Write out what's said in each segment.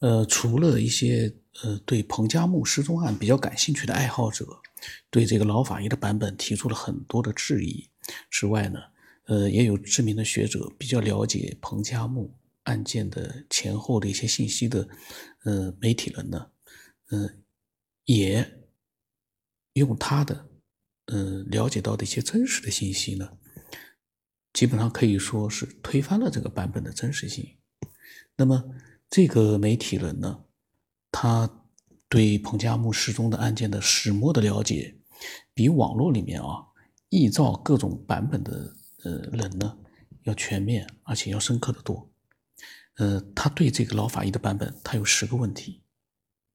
呃，除了一些呃对彭加木失踪案比较感兴趣的爱好者，对这个老法医的版本提出了很多的质疑之外呢，呃，也有知名的学者比较了解彭加木案件的前后的一些信息的，呃，媒体人呢，嗯，也用他的，呃，了解到的一些真实的信息呢，基本上可以说是推翻了这个版本的真实性。那么。这个媒体人呢，他对彭加木失踪的案件的始末的了解，比网络里面啊臆造各种版本的呃人呢要全面，而且要深刻的多。呃，他对这个老法医的版本，他有十个问题，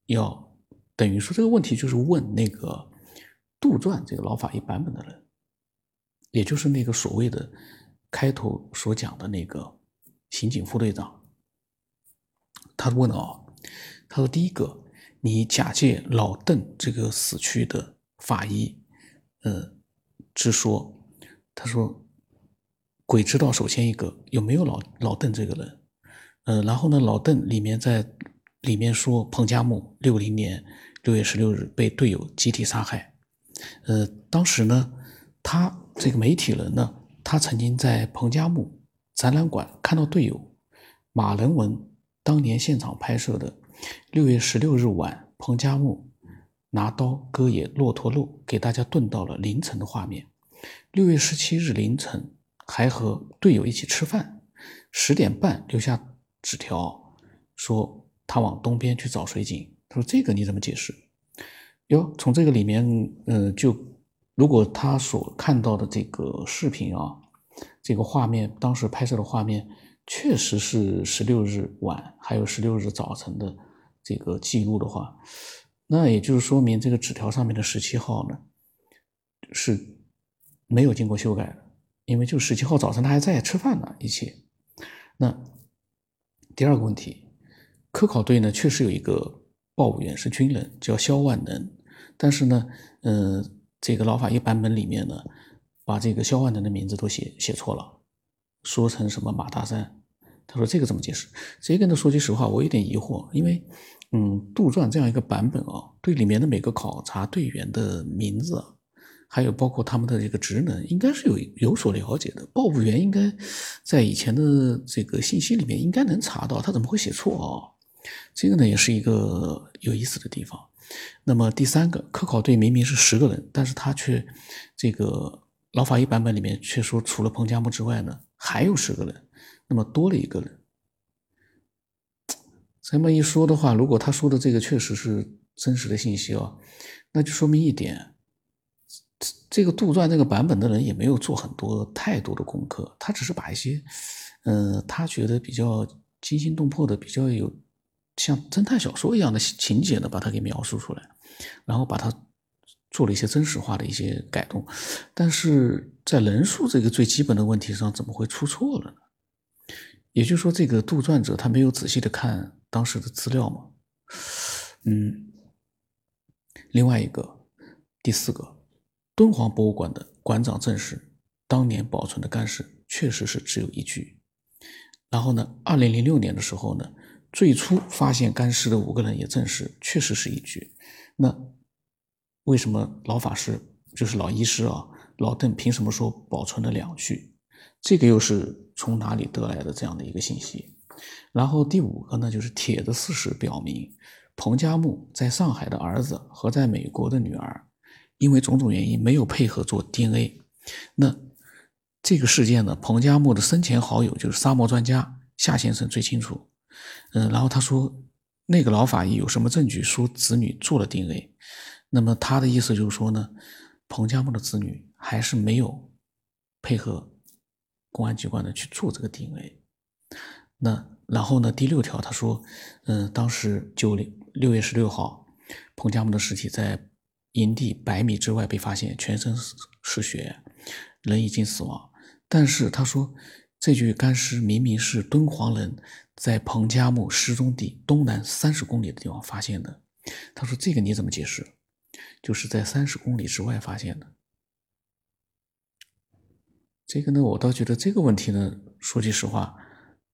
要等于说这个问题就是问那个杜撰这个老法医版本的人，也就是那个所谓的开头所讲的那个刑警副队长。他问了啊，他说：“第一个，你假借老邓这个死去的法医，呃，之说，他说，鬼知道。首先一个有没有老老邓这个人，呃，然后呢，老邓里面在里面说彭加木六零年六月十六日被队友集体杀害，呃，当时呢，他这个媒体人呢，他曾经在彭加木展览馆看到队友马仁文。”当年现场拍摄的六月十六日晚，彭加木拿刀割野骆驼肉，给大家炖到了凌晨的画面。六月十七日凌晨，还和队友一起吃饭，十点半留下纸条，说他往东边去找水井。他说：“这个你怎么解释？”哟，从这个里面，嗯，就如果他所看到的这个视频啊，这个画面，当时拍摄的画面。确实是十六日晚，还有十六日早晨的这个记录的话，那也就是说明这个纸条上面的十七号呢是没有经过修改的，因为就十七号早晨他还在吃饭呢，一切。那第二个问题，科考队呢确实有一个报务员是军人，叫肖万能，但是呢，嗯，这个老法医版本里面呢，把这个肖万能的名字都写写错了。说成什么马大山？他说这个怎么解释？这个呢，说句实话，我有点疑惑，因为，嗯，杜撰这样一个版本啊，对里面的每个考察队员的名字，还有包括他们的这个职能，应该是有有所了解的。报务员应该在以前的这个信息里面应该能查到，他怎么会写错啊？这个呢，也是一个有意思的地方。那么第三个，科考队明明是十个人，但是他却这个老法医版本里面却说，除了彭加木之外呢？还有十个人，那么多了一个人。这么一说的话，如果他说的这个确实是真实的信息啊，那就说明一点，这个杜撰这个版本的人也没有做很多太多的功课，他只是把一些，嗯，他觉得比较惊心动魄的、比较有像侦探小说一样的情节呢，把它给描述出来，然后把它。做了一些真实化的一些改动，但是在人数这个最基本的问题上，怎么会出错了呢？也就是说，这个杜撰者他没有仔细的看当时的资料吗？嗯，另外一个，第四个，敦煌博物馆的馆长证实，当年保存的干尸确实是只有一具。然后呢，二零零六年的时候呢，最初发现干尸的五个人也证实，确实是一具。那为什么老法师就是老医师啊？老邓凭什么说保存了两具？这个又是从哪里得来的这样的一个信息？然后第五个呢，就是铁的事实表明，彭加木在上海的儿子和在美国的女儿，因为种种原因没有配合做 DNA。那这个事件呢，彭加木的生前好友就是沙漠专家夏先生最清楚。嗯，然后他说，那个老法医有什么证据说子女做了 DNA？那么他的意思就是说呢，彭加木的子女还是没有配合公安机关呢去做这个 DNA。那然后呢，第六条他说，嗯，当时九零六月十六号，彭加木的尸体在营地百米之外被发现，全身是血，人已经死亡。但是他说，这具干尸明明是敦煌人在彭加木失踪地东南三十公里的地方发现的。他说，这个你怎么解释？就是在三十公里之外发现的。这个呢，我倒觉得这个问题呢，说句实话，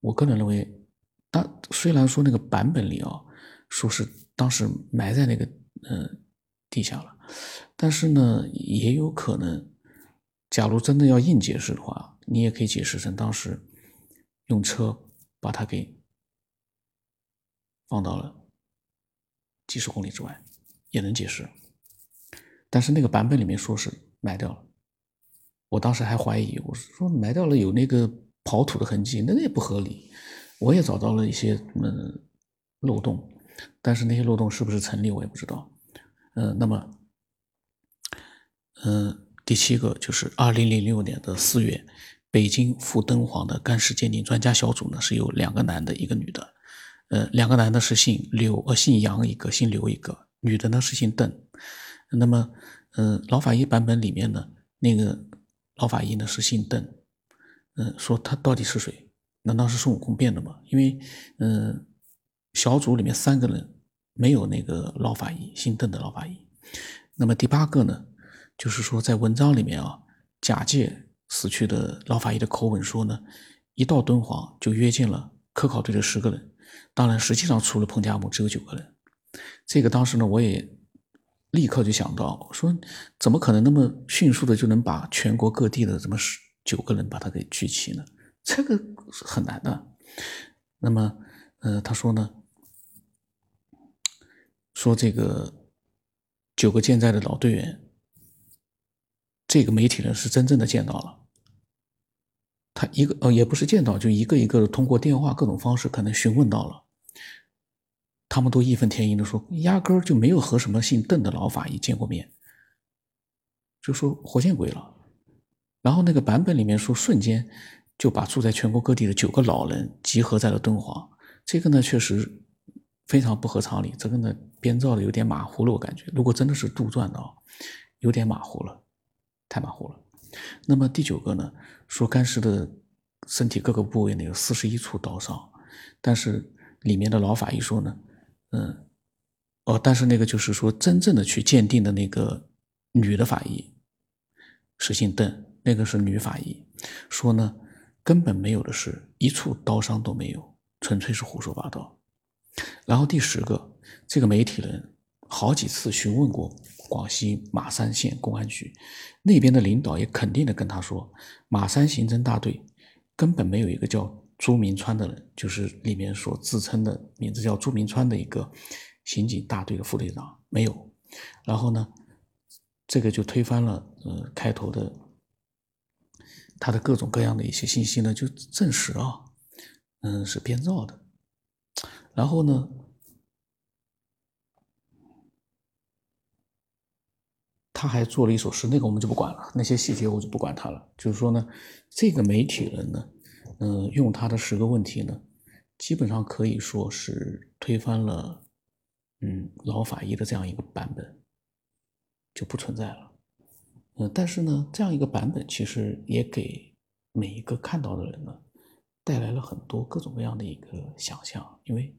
我个人认为但虽然说那个版本里啊，说是当时埋在那个嗯地下了，但是呢，也有可能，假如真的要硬解释的话，你也可以解释成当时用车把它给放到了几十公里之外，也能解释。但是那个版本里面说是埋掉了，我当时还怀疑，我说埋掉了有那个刨土的痕迹，那个也不合理。我也找到了一些嗯漏洞，但是那些漏洞是不是成立我也不知道。嗯，那么嗯第七个就是二零零六年的四月，北京赴敦煌的干尸鉴定专家小组呢是有两个男的，一个女的。呃，两个男的是姓刘，呃姓杨一个，姓刘一个，女的呢是姓邓。那么，嗯，老法医版本里面呢，那个老法医呢是姓邓，嗯，说他到底是谁？难道是孙悟空变的吗？因为，嗯，小组里面三个人没有那个老法医，姓邓的老法医。那么第八个呢，就是说在文章里面啊，假借死去的老法医的口吻说呢，一到敦煌就约见了科考队的十个人，当然实际上除了彭加木只有九个人。这个当时呢，我也。立刻就想到说，怎么可能那么迅速的就能把全国各地的这么十九个人把他给聚齐呢？这个很难的。那么，呃，他说呢，说这个九个健在的老队员，这个媒体人是真正的见到了，他一个呃也不是见到，就一个一个的通过电话各种方式可能询问到了。他们都义愤填膺地说，压根儿就没有和什么姓邓的老法医见过面，就说活见鬼了。然后那个版本里面说，瞬间就把住在全国各地的九个老人集合在了敦煌。这个呢，确实非常不合常理。这个呢，编造的有点马虎了，我感觉。如果真的是杜撰的啊，有点马虎了，太马虎了。那么第九个呢，说干尸的身体各个部位呢有四十一处刀伤，但是里面的老法医说呢。嗯，哦，但是那个就是说，真正的去鉴定的那个女的法医是姓邓，那个是女法医，说呢根本没有的事一处刀伤都没有，纯粹是胡说八道。然后第十个，这个媒体人好几次询问过广西马山县公安局那边的领导，也肯定的跟他说，马山刑侦大队根本没有一个叫。朱明川的人，就是里面所自称的名字叫朱明川的一个刑警大队的副队长，没有。然后呢，这个就推翻了，呃，开头的他的各种各样的一些信息呢，就证实啊，嗯，是编造的。然后呢，他还做了一首诗，那个我们就不管了，那些细节我就不管他了。就是说呢，这个媒体人呢。嗯，用他的十个问题呢，基本上可以说是推翻了，嗯，老法医的这样一个版本就不存在了。嗯，但是呢，这样一个版本其实也给每一个看到的人呢，带来了很多各种各样的一个想象，因为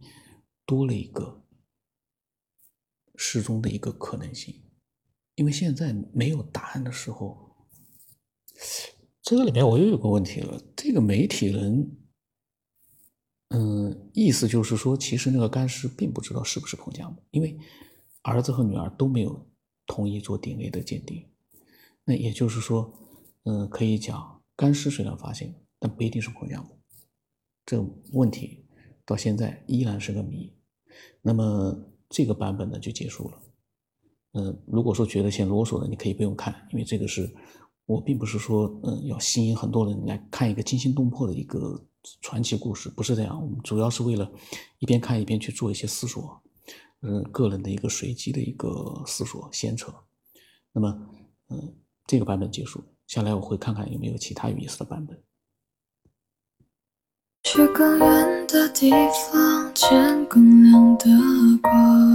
多了一个失踪的一个可能性。因为现在没有答案的时候。这个里面我又有个问题了，这个媒体人，嗯，意思就是说，其实那个干尸并不知道是不是彭加木，因为儿子和女儿都没有同意做 DNA 的鉴定，那也就是说，嗯，可以讲干尸虽然发现，但不一定是彭加木，这个问题到现在依然是个谜。那么这个版本呢就结束了，嗯，如果说觉得嫌啰嗦的，你可以不用看，因为这个是。我并不是说，嗯，要吸引很多人来看一个惊心动魄的一个传奇故事，不是这样。我们主要是为了一边看一边去做一些思索，嗯，个人的一个随机的一个思索闲扯。那么，嗯，这个版本结束，下来我会看看有没有其他有意思的版本。去更远的地方，见更亮的光。